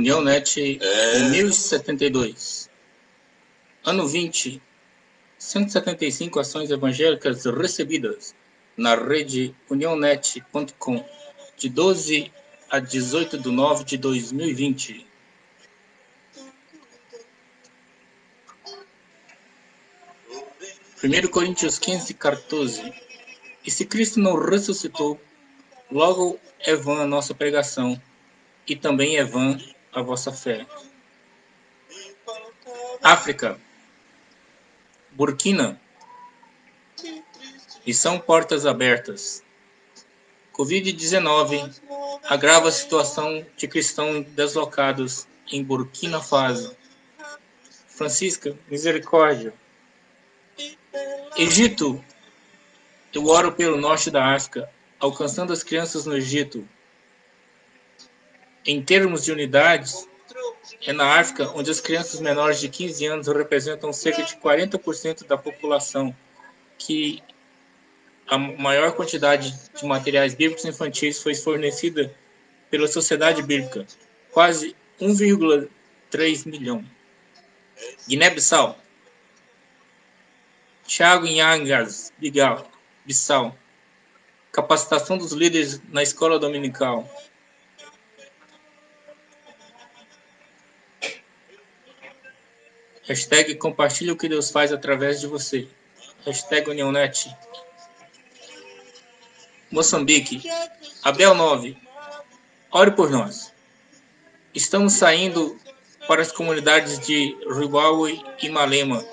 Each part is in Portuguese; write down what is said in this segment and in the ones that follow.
União NET é... 1072. Ano 20. 175 ações evangélicas recebidas na rede UniãoNet.com de 12 a 18 de 9 de 2020. Primeiro Coríntios 15, 14. E se Cristo não ressuscitou, logo é vã a nossa pregação, e também é vã a vossa fé. África, Burkina, e são portas abertas. Covid-19 agrava a situação de cristãos deslocados em Burkina Faso. Francisca, misericórdia. Egito. Eu oro pelo norte da África, alcançando as crianças no Egito. Em termos de unidades, é na África onde as crianças menores de 15 anos representam cerca de 40% da população, que a maior quantidade de materiais bíblicos infantis foi fornecida pela Sociedade Bíblica, quase 1,3 milhão. Guiné-Bissau. Thiago Inhangas, Bigal, Bissau. Capacitação dos líderes na escola dominical. Hashtag compartilhe o que Deus faz através de você. Hashtag UniãoNet. Moçambique. Abel 9. Ore por nós. Estamos saindo para as comunidades de Ribaui e Malema,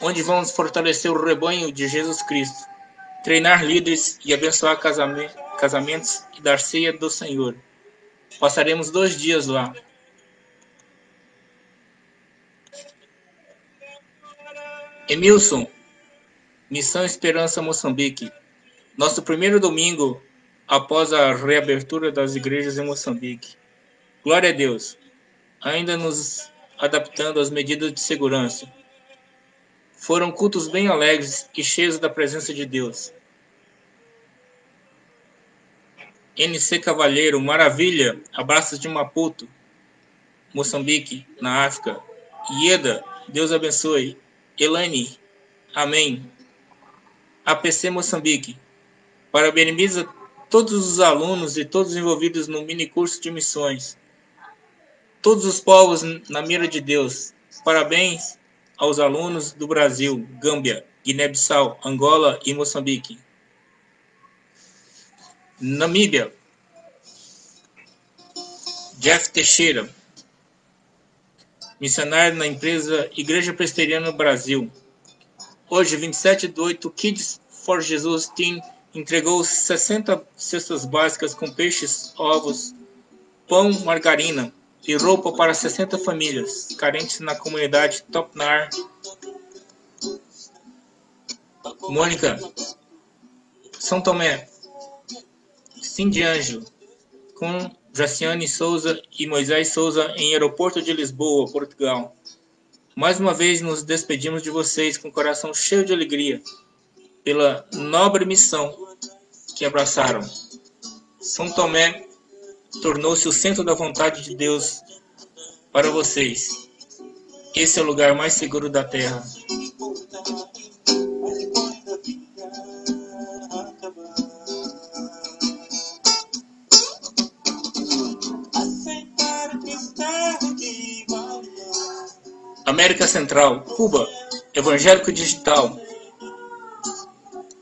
onde vamos fortalecer o rebanho de Jesus Cristo, treinar líderes e abençoar casamentos e dar ceia do Senhor. Passaremos dois dias lá. Emilson, Missão Esperança Moçambique. Nosso primeiro domingo após a reabertura das igrejas em Moçambique. Glória a Deus. Ainda nos adaptando às medidas de segurança. Foram cultos bem alegres e cheios da presença de Deus. NC Cavalheiro, maravilha, abraços de Maputo, Moçambique, na África. Ieda, Deus abençoe. Elane, amém. APC Moçambique, parabeniza todos os alunos e todos envolvidos no mini curso de missões. Todos os povos na mira de Deus. Parabéns aos alunos do Brasil, Gâmbia, Guiné-Bissau, Angola e Moçambique. Namíbia. Jeff Teixeira, missionário na empresa Igreja Presbiteriana no Brasil. Hoje, 27 de 8, Kids for Jesus Team entregou 60 cestas básicas com peixes, ovos, pão, margarina e roupa para 60 famílias carentes na comunidade Topnar. Mônica, São Tomé, Cindy Ângelo, com Jaciane Souza e Moisés Souza em aeroporto de Lisboa, Portugal. Mais uma vez nos despedimos de vocês com o coração cheio de alegria pela nobre missão que abraçaram. São Tomé tornou-se o centro da vontade de Deus para vocês. Esse é o lugar mais seguro da terra. América Central, Cuba, Evangélico Digital.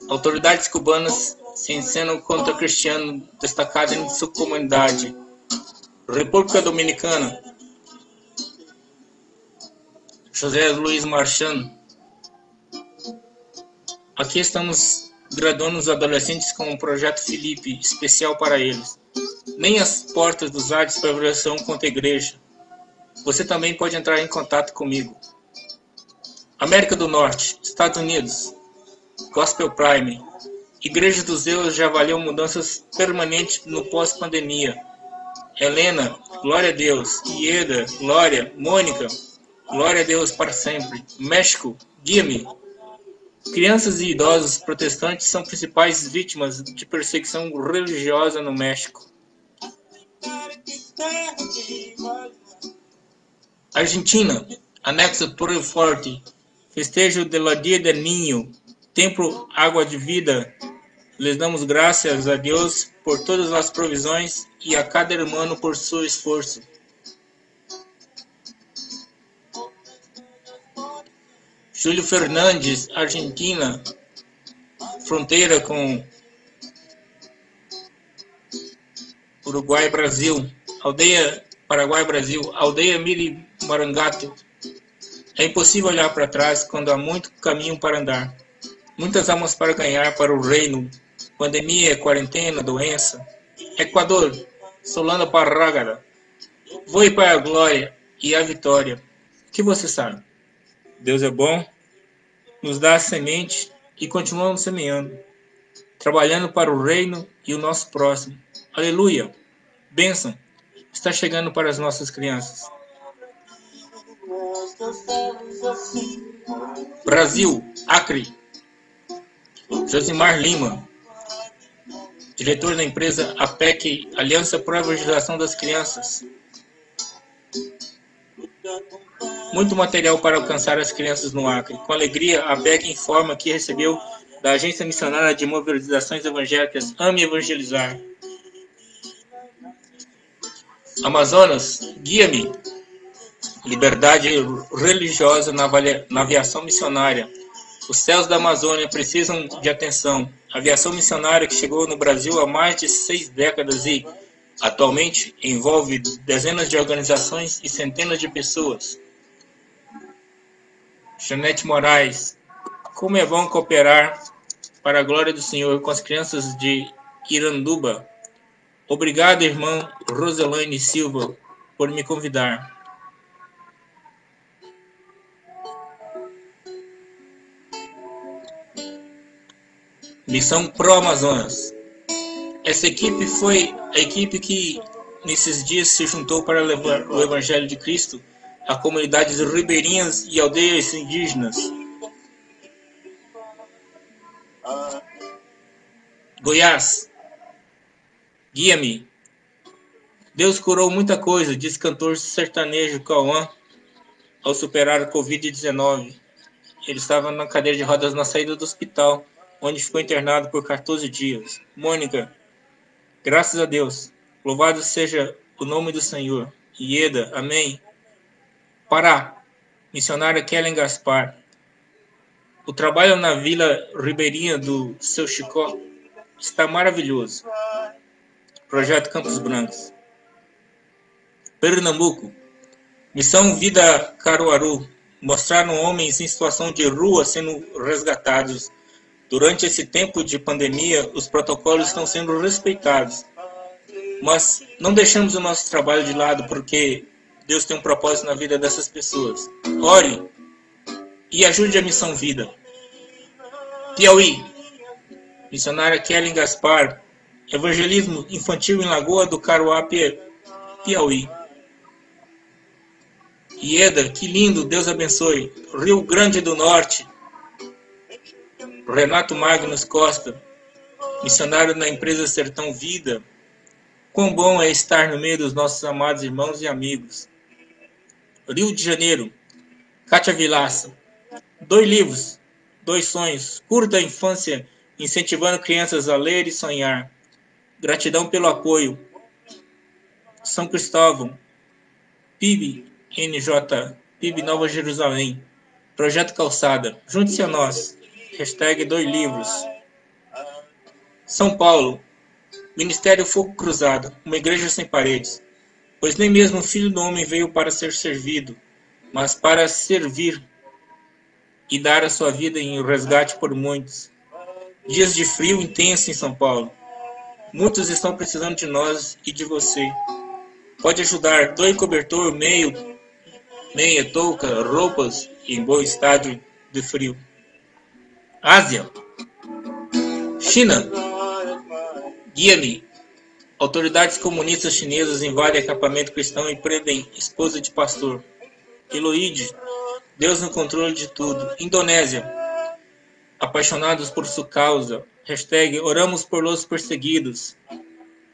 Autoridades cubanas se contra cristiano destacado em sua comunidade. República Dominicana. José Luiz Marchand. Aqui estamos graduando os adolescentes com um projeto Felipe especial para eles. Nem as portas dos artes prevalecerão contra a igreja. Você também pode entrar em contato comigo. América do Norte, Estados Unidos, Gospel Prime, Igreja dos Zeus já avaliou mudanças permanentes no pós-pandemia. Helena, glória a Deus. Ieda, glória. Mônica, glória a Deus para sempre. México, guia-me. Crianças e idosos protestantes são principais vítimas de perseguição religiosa no México. Argentina, anexo Torre Forte, festejo de la Dia del Niño, templo Água de Vida. Les damos graças a Deus por todas as provisões e a cada irmão por seu esforço. Júlio Fernandes, Argentina, fronteira com Uruguai, Brasil, aldeia Paraguai, Brasil, aldeia Miri Marangato. É impossível olhar para trás quando há muito caminho para andar. Muitas almas para ganhar para o reino. Pandemia, quarentena, doença. Equador, Solano Parrágara. Voe para a glória e a vitória. O que você sabe? Deus é bom, nos dá a semente e continuamos semeando, trabalhando para o reino e o nosso próximo. Aleluia! Bênção está chegando para as nossas crianças. Brasil, Acre. Josimar Lima, diretor da empresa APEC, Aliança para a Evangelização das Crianças. Muito material para alcançar as crianças no Acre. Com alegria, a APEC informa que recebeu da Agência Missionária de Mobilizações Evangélicas Ame Evangelizar. Amazonas, guia-me. Liberdade religiosa na, aviação missionária. Os céus da Amazônia precisam de atenção. Aviação missionária que chegou no Brasil há mais de seis décadas e, atualmente, envolve dezenas de organizações e centenas de pessoas. Janete Moraes, como é bom cooperar para a glória do Senhor com as crianças de Iranduba. Obrigado, irmã Roselaine Silva, por me convidar. Missão Pro Amazonas. Essa equipe foi a equipe que nesses dias se juntou para levar o Evangelho de Cristo a comunidades ribeirinhas e aldeias indígenas. Goiás, guia-me. Deus curou muita coisa, diz cantor sertanejo Cauã ao superar a Covid-19. Ele estava na cadeira de rodas na saída do hospital, onde ficou internado por 14 dias. Mônica, graças a Deus, louvado seja o nome do Senhor. Ieda, amém. Pará, missionária Kellen Gaspar. O trabalho na Vila Ribeirinha do Seu Chicó está maravilhoso. Projeto Campos Brancos. Pernambuco. Missão Vida Caruaru. Mostraram homens em situação de rua sendo resgatados. Durante esse tempo de pandemia, os protocolos estão sendo respeitados. Mas não deixamos o nosso trabalho de lado porque Deus tem um propósito na vida dessas pessoas. Ore e ajude a Missão Vida. Piauí. Missionária Kellen Gaspar. Evangelismo infantil em Lagoa do Caruá, Piauí. Ieda, que lindo, Deus abençoe. Rio Grande do Norte. Renato Magnus Costa, missionário na empresa Sertão Vida. Quão bom é estar no meio dos nossos amados irmãos e amigos. Rio de Janeiro, Kátia Vilaça. Dois livros, dois sonhos, curta infância, incentivando crianças a ler e sonhar. Gratidão pelo apoio. São Cristóvão, PIB NJ, PIB Nova Jerusalém. Projeto Calçada. Junte-se a nós. Hashtag dois livros. São Paulo. Ministério Fogo Cruzado. Uma igreja sem paredes. Pois nem mesmo o Filho do Homem veio para ser servido, mas para servir e dar a sua vida em resgate por muitos. Dias de frio intenso em São Paulo. Muitos estão precisando de nós e de você. Pode ajudar. Doe cobertor, meio, meia, touca, roupas em bom estado de frio. Ásia. China. Guia-me. Autoridades comunistas chinesas invadem acampamento cristão e prendem esposa de pastor. Eloide, Deus no controle de tudo. Indonésia, apaixonados por sua causa. Hashtag oramos por los perseguidos.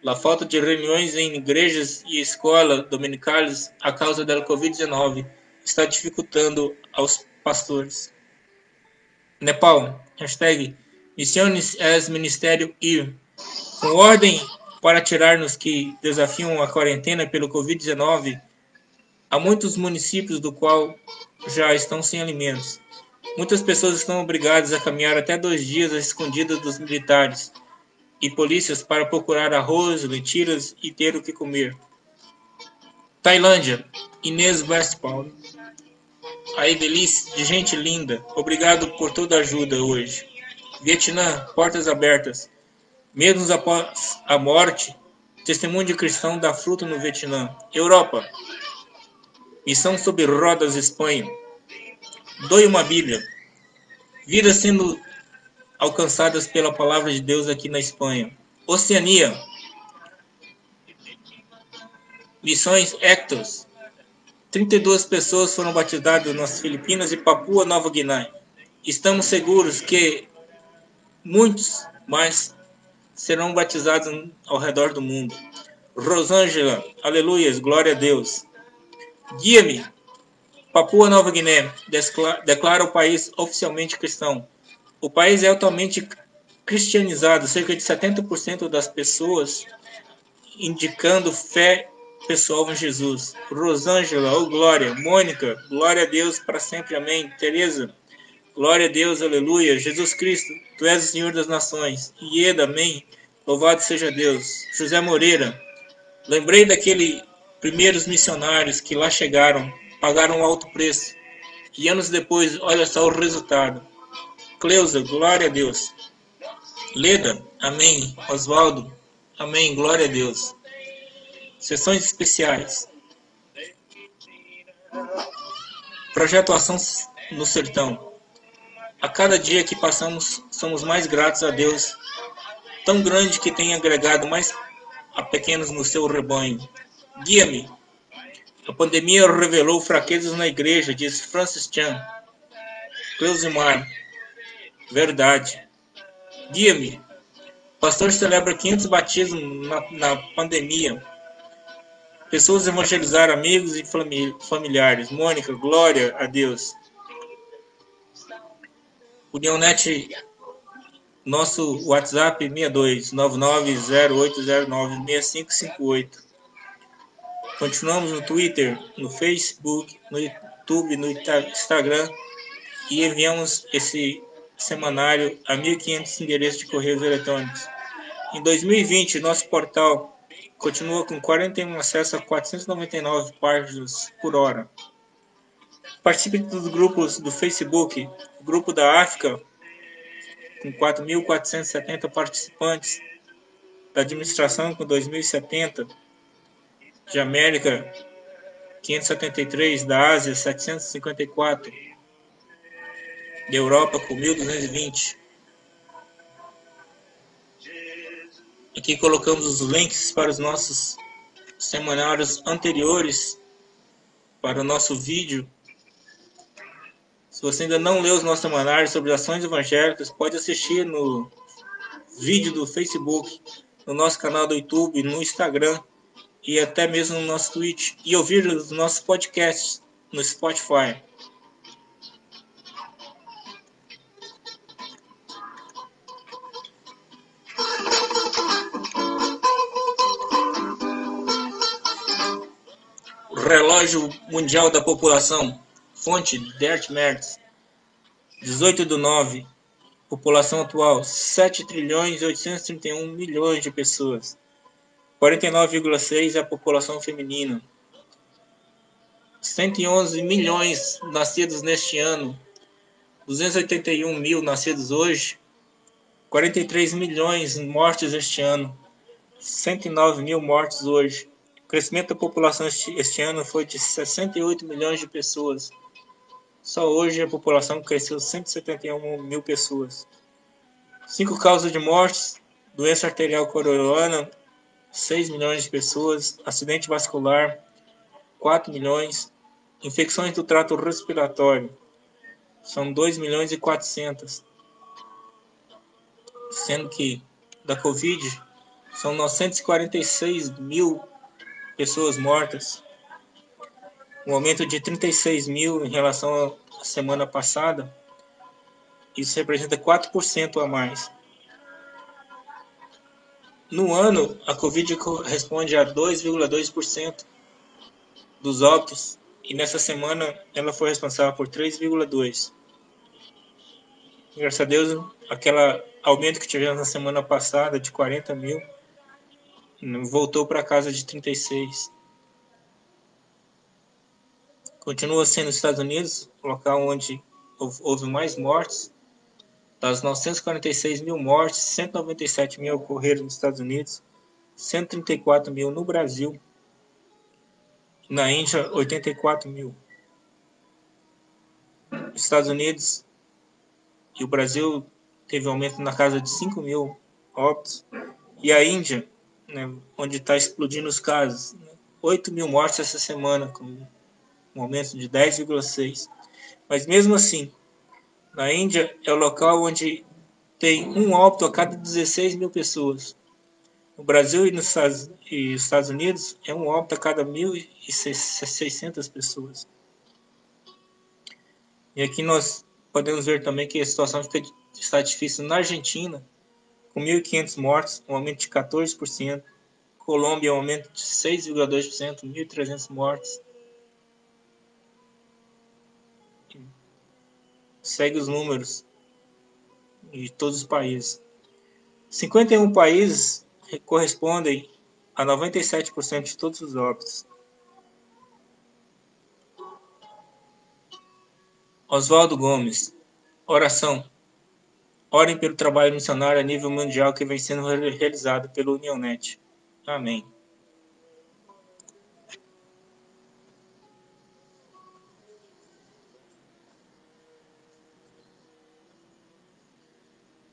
a falta de reuniões em igrejas e escolas dominicais a causa da Covid-19 está dificultando aos pastores. Nepal, hashtag Missões es Ministério ir. Com ordem para tirar-nos que desafiam a quarentena pelo Covid-19, há muitos municípios do qual já estão sem alimentos. Muitas pessoas estão obrigadas a caminhar até dois dias escondidas dos militares e polícias para procurar arroz, lentilhas e ter o que comer. Tailândia, Inês Westphal. A Evelice, de gente linda, obrigado por toda a ajuda hoje. Vietnã, portas abertas. Mesmo após a morte, testemunho de cristão dá fruto no Vietnã. Europa, missão sobre rodas Espanha. Doe uma Bíblia. Vidas sendo alcançadas pela palavra de Deus aqui na Espanha. Oceania. Missões Hectos. 32 pessoas foram batizadas nas Filipinas e Papua Nova Guiné. Estamos seguros que muitos mais serão batizados ao redor do mundo. Rosângela, aleluias, glória a Deus. Guia-me. Papua Nova Guiné declara o país oficialmente cristão. O país é altamente cristianizado, cerca de 70% das pessoas indicando fé pessoal Jesus. Rosângela, oh glória. Mônica, glória a Deus para sempre, amém. Teresa, glória a Deus, aleluia. Jesus Cristo, tu és o Senhor das nações. Ieda, amém. Louvado seja Deus. José Moreira, lembrei daqueles primeiros missionários que lá chegaram, pagaram um alto preço. E anos depois, olha só o resultado. Cleusa, glória a Deus. Leda, amém. Oswaldo, amém. Glória a Deus. Sessões especiais. Projeto Ação no Sertão. A cada dia que passamos, somos mais gratos a Deus, tão grande que tem agregado mais a pequenos no seu rebanho. Guia-me. A pandemia revelou fraquezas na igreja, diz Francis Chan. Cleusimar. Verdade. Guia-me. Pastor celebra 500 batismos na, na pandemia. Pessoas evangelizaram amigos e familiares. Mônica, glória a Deus. Unionet, nosso WhatsApp 62 990809558. Continuamos no Twitter, no Facebook, no YouTube, no Instagram e enviamos esse semanário a 1.500 endereços de correios eletrônicos. Em 2020, nosso portal continua com 41 acessos a 499 páginas por hora. Participe dos grupos do Facebook, o grupo da África, com 4.470 participantes, da administração com 2.070, de América 573, da Ásia 754, de Europa com 1220. Aqui colocamos os links para os nossos semanários anteriores, para o nosso vídeo. Se você ainda não leu os nossos semanários sobre ações evangélicas, pode assistir no vídeo do Facebook, no nosso canal do YouTube, no Instagram e até mesmo no nosso Twitch e ouvir os nossos podcasts no Spotify. Relógio Mundial da População. Fonte Dert Mertz. 18 do 9. População atual: 7 trilhões e 831 milhões de pessoas. 49,6 é a população feminina. 111 milhões nascidos neste ano. 281 mil nascidos hoje. 43 milhões mortes este ano. 109 mil mortes hoje. O crescimento da população este, ano foi de 68 milhões de pessoas. Só hoje a população cresceu 171 mil pessoas. Cinco causas de mortes: doença arterial coronariana, 6 milhões de pessoas, acidente vascular, 4 milhões, infecções do trato respiratório, são 2 milhões e 400, sendo que da Covid São 946 mil pessoas mortas, um aumento de 36 mil em relação à semana passada. Isso representa 4% a mais. No ano, a Covid corresponde a 2,2% dos óbitos e nessa semana ela foi responsável por 3,2%. Graças a Deus, aquele aumento que tivemos na semana passada de 40 mil voltou para casa de 36. Continua sendo os Estados Unidos o local onde houve mais mortes das 946 mil mortes, 197 mil ocorreram nos Estados Unidos, 134 mil no Brasil, na Índia, 84 mil. Estados Unidos e o Brasil teve um aumento na casa de 5 mil óbitos, e a Índia, né, onde está explodindo os casos, né, 8 mil mortes essa semana, com um aumento de 10,6. Mas mesmo assim, na Índia é o local onde tem um óbito a cada 16 mil pessoas. No Brasil e nos Estados Unidos é um óbito a cada 1.600 pessoas. E aqui nós podemos ver também que a situação está difícil na Argentina, com 1.500 mortos, um aumento de 14%. Colômbia, um aumento de 6,2%, 1.300 mortos. segue os números de todos os países. 51 países correspondem a 97% de todos os óbitos. Oswaldo Gomes. Oração. Orem pelo trabalho missionário a nível mundial que vem sendo realizado pelo Unionet. Amém.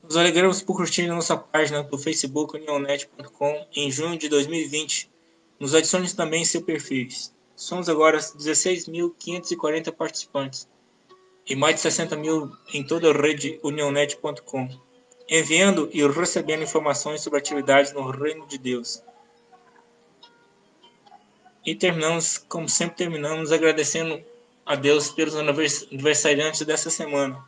Nos alegramos por curtir nossa página do Facebook unionet.com em junho de 2020. Nos adicione também em seu perfil. Somos agora 16.540 participantes e mais de 60 mil em toda a rede unionet.com, enviando e recebendo informações sobre atividades no Reino de Deus. E terminamos, como sempre terminamos, agradecendo a Deus pelos aniversariantes dessa semana.